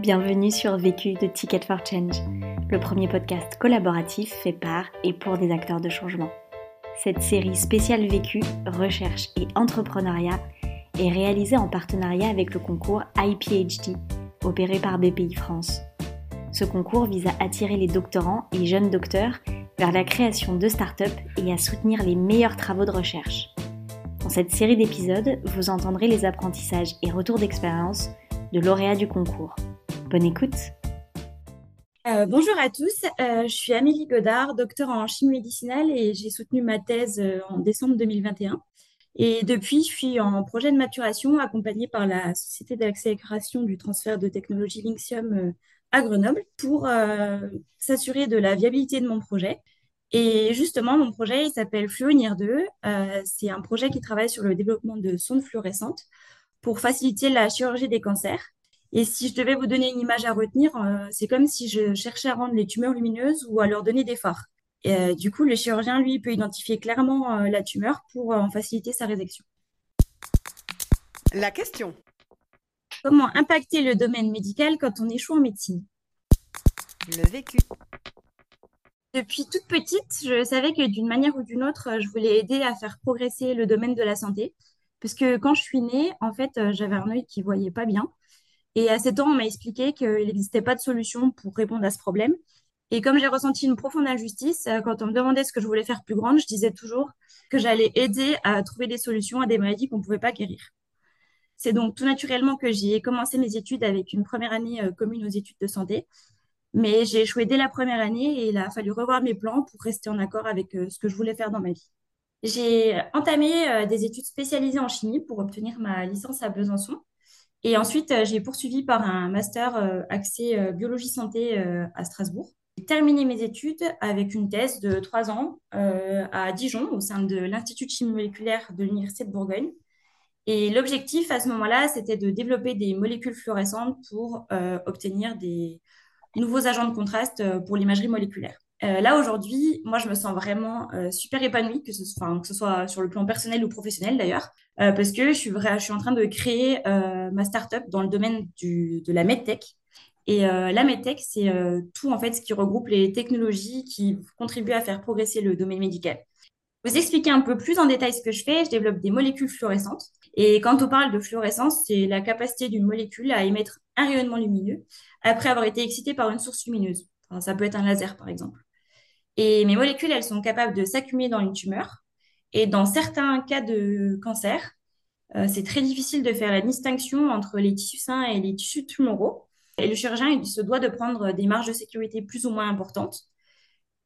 Bienvenue sur Vécu de Ticket for Change, le premier podcast collaboratif fait par et pour des acteurs de changement. Cette série spéciale Vécu, recherche et entrepreneuriat est réalisée en partenariat avec le concours iPhD, opéré par BPI France. Ce concours vise à attirer les doctorants et jeunes docteurs vers la création de start-up et à soutenir les meilleurs travaux de recherche. Dans cette série d'épisodes, vous entendrez les apprentissages et retours d'expérience de lauréats du concours. Bonne écoute. Euh, bonjour à tous, euh, je suis Amélie Godard, docteur en chimie médicinale et j'ai soutenu ma thèse euh, en décembre 2021. Et depuis, je suis en projet de maturation accompagnée par la Société d'accélération du transfert de technologie Linxium à Grenoble pour s'assurer de la viabilité de mon projet. Et justement, mon projet, s'appelle Fluonir 2. c'est un projet qui travaille sur le développement de sondes fluorescentes pour faciliter la chirurgie des cancers. Et si je devais vous donner une image à retenir, euh, c'est comme si je cherchais à rendre les tumeurs lumineuses ou à leur donner des phares. Et, euh, du coup, le chirurgien, lui, peut identifier clairement euh, la tumeur pour en faciliter sa résection. La question. Comment impacter le domaine médical quand on échoue en médecine? Le vécu. Depuis toute petite, je savais que d'une manière ou d'une autre, je voulais aider à faire progresser le domaine de la santé. Parce que quand je suis née, en fait, j'avais un œil qui voyait pas bien. Et à 7 ans, on m'a expliqué qu'il n'existait pas de solution pour répondre à ce problème. Et comme j'ai ressenti une profonde injustice, euh, quand on me demandait ce que je voulais faire plus grande, je disais toujours que j'allais aider à trouver des solutions à des maladies qu'on ne pouvait pas guérir. C'est donc tout naturellement que j'ai commencé mes études avec une première année euh, commune aux études de santé. Mais j'ai échoué dès la première année et il a fallu revoir mes plans pour rester en accord avec euh, ce que je voulais faire dans ma vie. J'ai entamé des études spécialisées en chimie pour obtenir ma licence à Besançon. Et ensuite, euh, j'ai poursuivi par un master euh, axé euh, biologie santé à Strasbourg. J'ai terminé mes études avec une thèse de trois ans à Dijon, au sein de l'Institut de chimie moléculaire de l'Université de Bourgogne. Et l'objectif à ce moment-là, c'était de développer des molécules fluorescentes pour obtenir des nouveaux agents de contraste pour l'imagerie moléculaire. Euh, là, aujourd'hui, moi, je me sens vraiment euh, super épanouie, que ce, soit, que ce soit sur le plan personnel ou professionnel d'ailleurs, euh, parce que je suis, en train de créer ma startup dans le domaine de la medtech. Et la medtech, c'est tout en fait ce qui regroupe les technologies qui contribuent à faire progresser le domaine médical. Vous expliquer un peu plus en détail ce que je fais, je développe des molécules fluorescentes. Et quand on parle de fluorescence, c'est la capacité d'une molécule à émettre un rayonnement lumineux après avoir été excitée par une source lumineuse. Ça peut être un laser, par exemple. Et mes molécules, elles sont capables de s'accumuler dans une tumeur. Et dans certains cas de cancer, euh, c'est très difficile de faire la distinction entre les tissus sains et les tissus tumoraux. Et le chirurgien, il se doit de prendre des marges de sécurité plus ou moins importantes.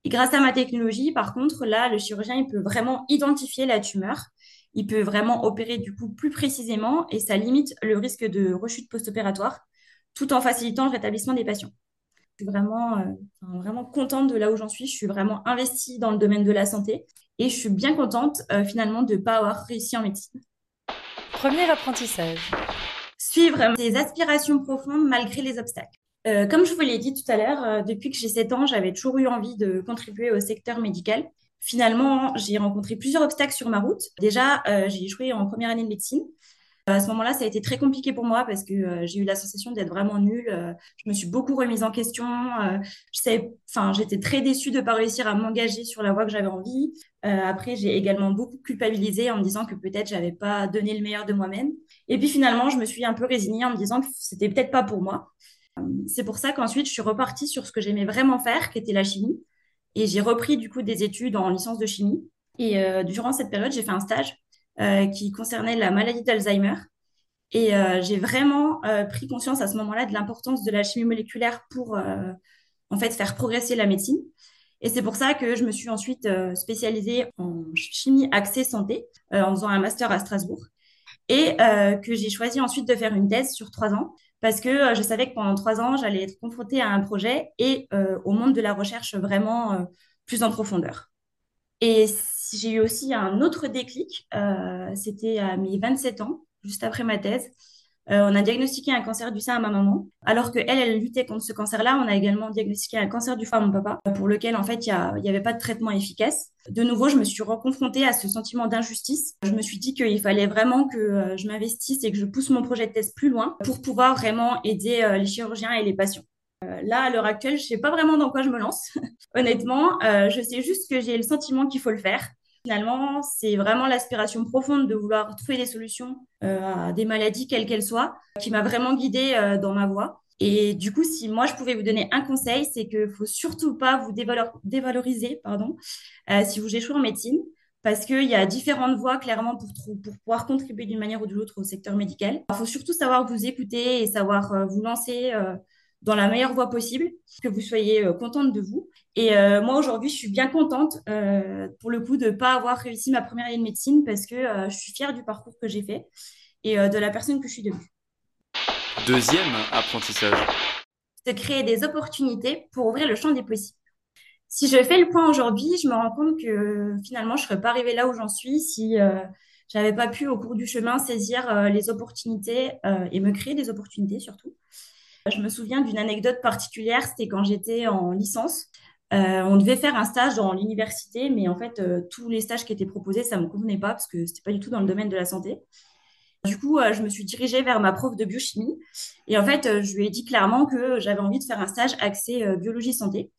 Et grâce à ma technologie, par contre, là, le chirurgien, il peut vraiment identifier la tumeur. Il peut vraiment opérer du coup plus précisément et ça limite le risque de rechute post-opératoire tout en facilitant le rétablissement des patients vraiment, euh, vraiment contente de là où j'en suis. Je suis vraiment investie dans le domaine de la santé et je suis bien contente euh, finalement de ne pas avoir réussi en médecine. Premier apprentissage. Suivre ses aspirations profondes malgré les obstacles. Euh, comme je vous l'ai dit tout à l'heure, depuis que j'ai 7 ans, j'avais toujours eu envie de contribuer au secteur médical. Finalement, j'ai rencontré plusieurs obstacles sur ma route. Déjà, j'ai échoué en première année de médecine. À ce moment-là, ça a été très compliqué pour moi parce que euh, j'ai eu la sensation d'être vraiment nulle. Euh, je me suis beaucoup remise en question. Euh, j'étais très déçue de ne pas réussir à m'engager sur la voie que j'avais envie. après, j'ai également beaucoup culpabilisé en me disant que peut-être j'avais pas donné le meilleur de moi-même. Et puis finalement, je me suis un peu résignée en me disant que c'était peut-être pas pour moi. C'est pour ça qu'ensuite, je suis repartie sur ce que j'aimais vraiment faire, qui était la chimie. Et j'ai repris du coup des études en licence de chimie. Et durant cette période, j'ai fait un stage qui concernait la maladie d'Alzheimer. Et euh, j'ai vraiment euh, pris conscience à ce moment-là de l'importance de la chimie moléculaire pour en fait faire progresser la médecine. Et c'est pour ça que je me suis ensuite spécialisée en chimie axée santé en faisant un master à Strasbourg et que j'ai choisi ensuite de faire une thèse sur trois ans parce que je savais que pendant trois ans, j'allais être confrontée à un projet et au monde de la recherche vraiment plus en profondeur. Et j'ai eu aussi un autre déclic. Euh, c'était à mes 27 ans, juste après ma thèse. on a diagnostiqué un cancer du sein à ma maman, alors que elle, luttait contre ce cancer-là. On a également diagnostiqué un cancer du foie à mon papa, pour lequel en fait il n'y avait pas de traitement efficace. De nouveau, je me suis reconfrontée à ce sentiment d'injustice. Je me suis dit qu'il fallait vraiment que je m'investisse et que je pousse mon projet de thèse plus loin pour pouvoir vraiment aider les chirurgiens et les patients. là, à l'heure actuelle, je sais pas vraiment dans quoi je me lance. Honnêtement, je sais juste que j'ai le sentiment qu'il faut le faire Finalement, c'est vraiment l'aspiration profonde de vouloir trouver des solutions euh, à des maladies, quelles qu'elles soient, qui m'a vraiment guidée euh, dans ma voie. Et du coup, si moi je pouvais vous donner un conseil, c'est qu'il ne faut surtout pas vous dévaloriser pardon, euh, si vous échouez en médecine, parce qu'il y a différentes voies clairement pour, pour pouvoir contribuer d'une manière ou d'une autre au secteur médical. Il faut surtout savoir vous écouter et savoir vous lancer dans la meilleure voie possible, que vous soyez contente de vous. Et euh, moi, aujourd'hui, je suis bien contente, euh, pour le coup, de ne pas avoir réussi ma première année de médecine parce que euh, je suis fière du parcours que j'ai fait et de la personne que je suis devenue. Deuxième apprentissage. De créer des opportunités pour ouvrir le champ des possibles. Si je fais le point aujourd'hui, je me rends compte que finalement, je ne serais pas arrivée là où j'en suis si je n'avais pas pu, au cours du chemin, saisir les opportunités et me créer des opportunités surtout. Je me souviens d'une anecdote particulière, c'était quand j'étais en licence. Euh, on devait faire un stage dans l'université, mais en fait, euh, tous les stages qui étaient proposés, ça ne me convenait pas parce que ce n'était pas du tout dans le domaine de la santé. Du coup, euh, je me suis dirigée vers ma prof de biochimie et en fait, je lui ai dit clairement que j'avais envie de faire un stage axé biologie santé.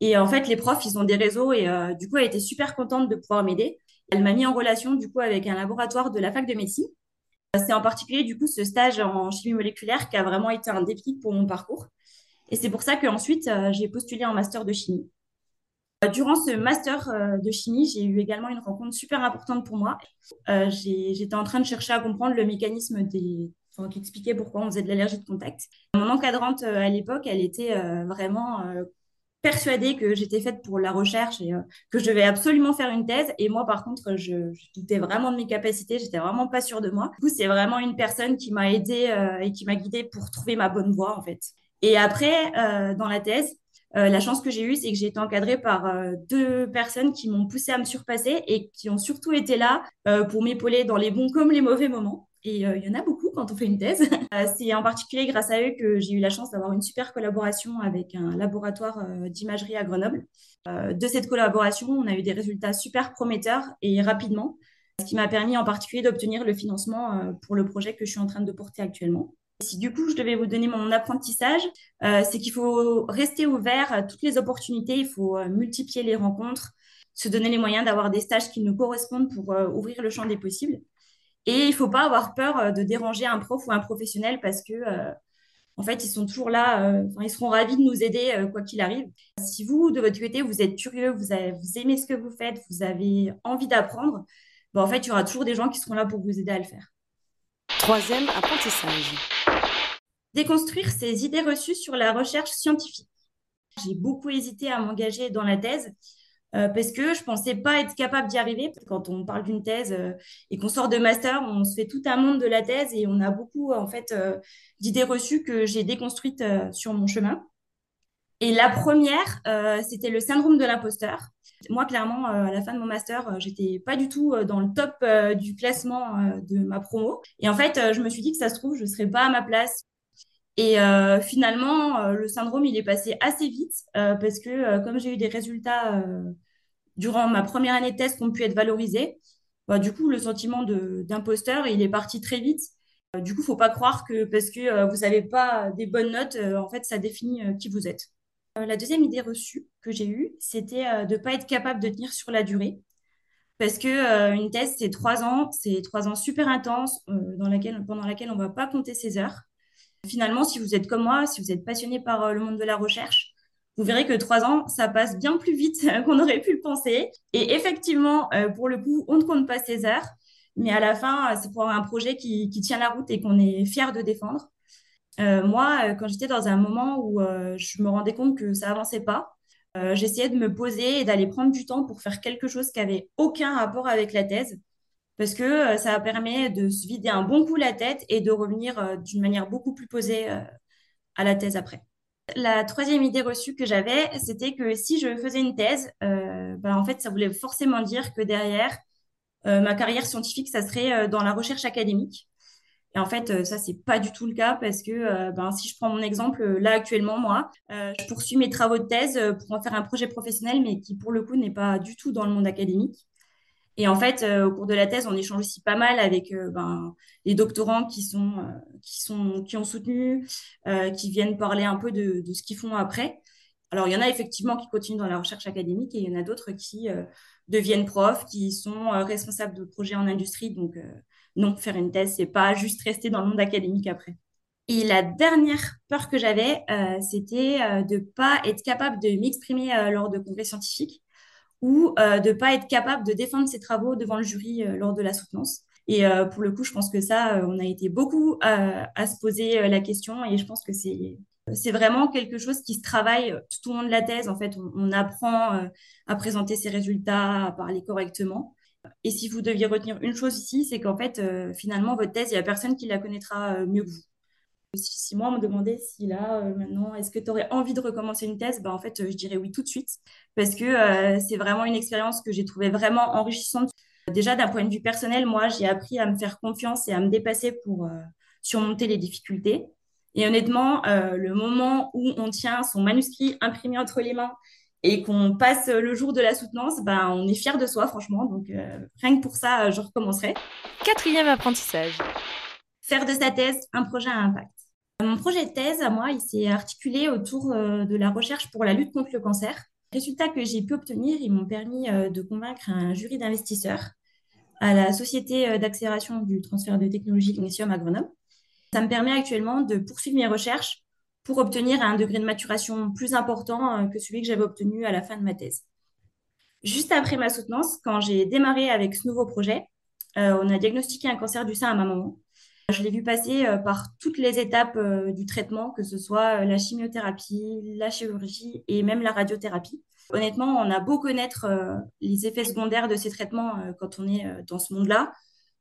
Et en fait, les profs, ils ont des réseaux et du coup, elle était super contente de pouvoir m'aider. Elle m'a mis en relation du coup avec un laboratoire de la fac de médecine. C'est en particulier du coup ce stage en chimie moléculaire qui a vraiment été un déclic pour mon parcours. Et c'est pour ça qu'ensuite, euh, j'ai postulé en master de chimie. Euh, durant ce master euh, de chimie, j'ai eu également une rencontre super importante pour moi. J'étais en train de chercher à comprendre le mécanisme des, enfin, qui expliquait pourquoi on faisait de l'allergie de contact. Mon encadrante à l'époque, elle était vraiment persuadée que j'étais faite pour la recherche et que je devais absolument faire une thèse. Et moi, par contre, je, je doutais vraiment de mes capacités, j'étais vraiment pas sûre de moi. Du coup, c'est vraiment une personne qui m'a aidée et qui m'a guidée pour trouver ma bonne voie, en fait. Et après, euh, dans la thèse, euh, la chance que j'ai eue, c'est que j'ai été encadrée par euh, deux personnes qui m'ont poussée à me surpasser et qui ont surtout été là pour m'épauler dans les bons comme les mauvais moments. Et il y en a beaucoup quand on fait une thèse. c'est en particulier grâce à eux que j'ai eu la chance d'avoir une super collaboration avec un laboratoire d'imagerie à Grenoble. de cette collaboration, on a eu des résultats super prometteurs et rapidement, ce qui m'a permis en particulier d'obtenir le financement pour le projet que je suis en train de porter actuellement. Si du coup je devais vous donner mon apprentissage, euh, c'est qu'il faut rester ouvert à toutes les opportunités, il faut euh, multiplier les rencontres, se donner les moyens d'avoir des stages qui nous correspondent pour euh, ouvrir le champ des possibles. Et il ne faut pas avoir peur de déranger un prof ou un professionnel parce que en fait, ils sont toujours là, ils seront ravis de nous aider quoi qu'il arrive. Si vous, de votre côté, vous êtes curieux, vous, vous aimez ce que vous faites, vous avez envie d'apprendre, ben, en fait, il y aura toujours des gens qui seront là pour vous aider à le faire. Troisième apprentissage déconstruire ces idées reçues sur la recherche scientifique. J'ai beaucoup hésité à m'engager dans la thèse euh, parce que je pensais pas être capable d'y arriver. Quand on parle d'une thèse euh, et qu'on sort de master, on se fait tout un monde de la thèse et on a beaucoup en fait euh, d'idées reçues que j'ai déconstruites sur mon chemin. Et la première, c'était le syndrome de l'imposteur. Moi, clairement, à la fin de mon master, j'étais pas du tout dans le top du classement de ma promo. Et en fait, je me suis dit que ça se trouve, je serais pas à ma place, et euh, finalement, euh, le syndrome, il est passé assez vite euh, parce que comme j'ai eu des résultats durant ma première année de thèse qui ont pu être valorisés, bah, du coup, le sentiment d'imposteur, il est parti très vite. du coup, il ne faut pas croire que parce que vous n'avez pas des bonnes notes, en fait, ça définit qui vous êtes. la deuxième idée reçue que j'ai eue, c'était de ne pas être capable de tenir sur la durée. Parce que une thèse, c'est trois ans, c'est trois ans super intenses pendant laquelle on ne va pas compter ses heures. Finalement, si vous êtes comme moi, si vous êtes passionné par euh, le monde de la recherche, vous verrez que trois ans, ça passe bien plus vite qu'on aurait pu le penser. Et effectivement, euh, pour le coup, on ne compte pas ses heures, mais à la fin, c'est pour un projet qui, tient la route et qu'on est fier de défendre. Euh, moi, quand j'étais dans un moment où je me rendais compte que ça avançait pas, j'essayais de me poser et d'aller prendre du temps pour faire quelque chose qui avait aucun rapport avec la thèse parce que euh, ça permet de se vider un bon coup la tête et de revenir euh, d'une manière beaucoup plus posée euh, à la thèse après. La troisième idée reçue que j'avais, c'était que si je faisais une thèse, ben, en fait, ça voulait forcément dire que derrière, ma carrière scientifique, ça serait dans la recherche académique. Et en fait, ça, c'est pas du tout le cas parce que ben, si je prends mon exemple, là actuellement, moi, je poursuis mes travaux de thèse pour en faire un projet professionnel, mais qui pour le coup n'est pas du tout dans le monde académique. Et en fait, au cours de la thèse, on échange aussi pas mal avec ben, les doctorants qui sont, qui sont, qui ont soutenu, qui viennent parler un peu de, ce qu'ils font après. Alors, il y en a effectivement qui continuent dans la recherche académique et il y en a d'autres qui deviennent profs, qui sont responsables de projets en industrie. Donc, non, faire une thèse, c'est pas juste rester dans le monde académique après. Et la dernière peur que j'avais, euh, c'était euh, de pas être capable de m'exprimer euh, lors de congrès scientifiques ou de pas être capable de défendre ses travaux devant le jury lors de la soutenance. Et pour le coup, je pense que ça, on a été beaucoup à se poser la question et je pense que c'est c'est vraiment quelque chose qui se travaille tout au long de la thèse. En fait, on, on apprend à présenter ses résultats, à parler correctement. Et si vous deviez retenir une chose ici, c'est qu'en fait, euh, finalement, votre thèse, il n'y a personne qui la connaîtra euh, mieux que vous. Si, moi, on me demandait si là, euh, maintenant, est-ce que tu aurais envie de recommencer une thèse, bah, en fait, je dirais oui tout de suite. Parce que c'est vraiment une expérience que j'ai trouvée vraiment enrichissante. Déjà, d'un point de vue personnel, moi, j'ai appris à me faire confiance et à me dépasser pour surmonter les difficultés. Et honnêtement, le moment où on tient son manuscrit imprimé entre les mains et qu'on passe le jour de la soutenance, ben, on est fier de soi, franchement. Donc, euh, rien que pour ça, euh, je recommencerai. Quatrième apprentissage. Faire de sa thèse un projet à impact. Mon projet de thèse, à moi, il s'est articulé autour euh, de la recherche pour la lutte contre le cancer. Les résultats que j'ai pu obtenir, ils m'ont permis de convaincre un jury d'investisseurs à la Société d'accélération du transfert de technologie Cognition à Grenoble. Ça me permet actuellement de poursuivre mes recherches pour obtenir un degré de maturation plus important euh, que celui que j'avais obtenu à la fin de ma thèse. Juste après ma soutenance, quand j'ai démarré avec ce nouveau projet, euh, on a diagnostiqué un cancer du sein à ma maman. Je l'ai vu passer euh, par toutes les étapes du traitement, que ce soit la chimiothérapie, la chirurgie et même la radiothérapie. Honnêtement, on a beau connaître les effets secondaires de ces traitements quand on est dans ce monde-là,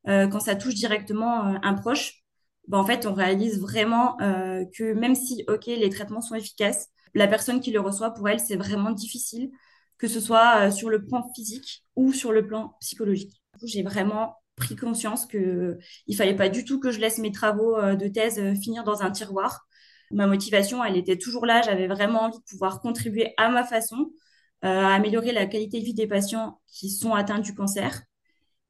quand ça touche directement un proche, bah, en fait, on réalise vraiment euh, que même si, OK, les traitements sont efficaces, la personne qui le reçoit, pour elle, c'est vraiment difficile, que ce soit euh, sur le plan physique ou sur le plan psychologique. J'ai vraiment pris conscience qu'il ne fallait pas du tout que je laisse mes travaux euh, de thèse finir dans un tiroir. Ma motivation, elle était toujours là. J'avais vraiment envie de pouvoir contribuer à ma façon à améliorer la qualité de vie des patients qui sont atteints du cancer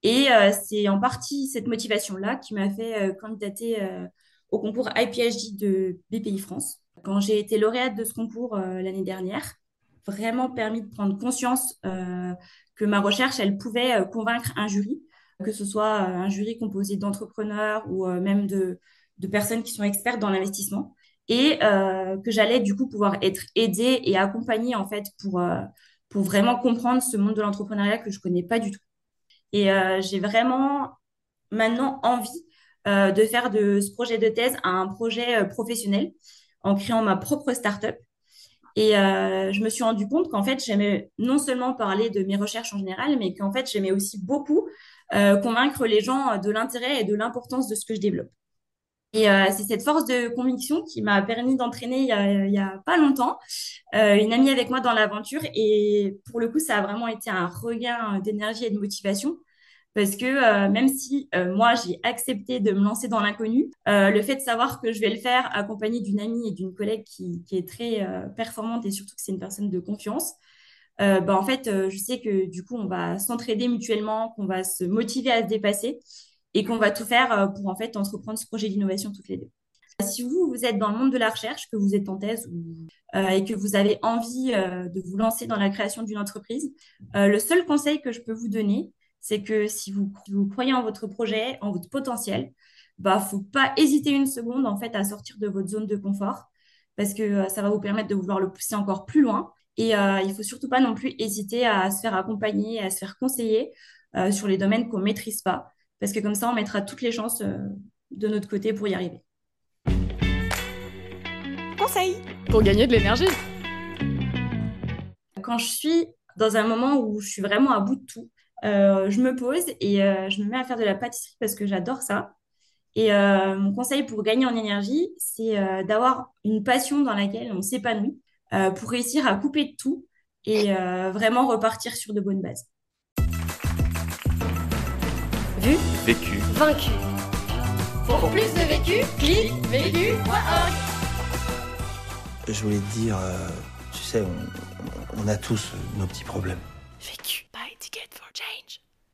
et euh, c'est en partie cette motivation-là qui m'a fait euh, candidater euh, au concours IPHD de BPI France. Quand j'ai été lauréate de ce concours l'année dernière, vraiment permis de prendre conscience que ma recherche, elle pouvait convaincre un jury, que ce soit un jury composé d'entrepreneurs ou même de, personnes qui sont expertes dans l'investissement, et que j'allais du coup pouvoir être aidée et accompagnée en fait pour, pour vraiment comprendre ce monde de l'entrepreneuriat que je connais pas du tout. Et euh, j'ai vraiment maintenant envie euh, de faire de ce projet de thèse un projet euh, professionnel en créant ma propre start-up. Et je me suis rendu compte qu'en fait, j'aimais non seulement parler de mes recherches en général, mais qu'en fait, j'aimais aussi beaucoup convaincre les gens de l'intérêt et de l'importance de ce que je développe. Et c'est cette force de conviction qui m'a permis d'entraîner il, n'y a, a pas longtemps une amie avec moi dans l'aventure. Et pour le coup, ça a vraiment été un regain d'énergie et de motivation parce que euh, même si euh, moi j'ai accepté de me lancer dans l'inconnu, euh, le fait de savoir que je vais le faire accompagnée d'une amie et d'une collègue qui, qui, est très performante et surtout que c'est une personne de confiance, bah, en fait, je sais que du coup, on va s'entraider mutuellement, qu'on va se motiver à se dépasser et qu'on va tout faire pour en fait entreprendre ce projet d'innovation toutes les deux. Si vous, vous êtes dans le monde de la recherche, que vous êtes en thèse et que vous avez envie de vous lancer dans la création d'une entreprise, le seul conseil que je peux vous donner, c'est que si vous, croyez en votre projet, en votre potentiel, bah faut pas hésiter une seconde en fait à sortir de votre zone de confort parce que euh, ça va vous permettre de vouloir le pousser encore plus loin. Et euh, il faut surtout pas non plus hésiter à se faire accompagner, à se faire conseiller euh, sur les domaines qu'on maîtrise pas, parce que comme ça, on mettra toutes les chances de notre côté pour y arriver. Conseil pour gagner de l'énergie. Quand je suis dans un moment où je suis vraiment à bout de tout, euh, je me pose et euh, je me mets à faire de la pâtisserie parce que j'adore ça. Et euh, mon conseil pour gagner en énergie, c'est d'avoir une passion dans laquelle on s'épanouit pour réussir à couper de tout et vraiment repartir sur de bonnes bases. Vu, vécu, vaincu. Pour plus de vécu, clique vécu.org. Je voulais te dire, euh, tu sais, on, on a tous nos petits problèmes. Vécu.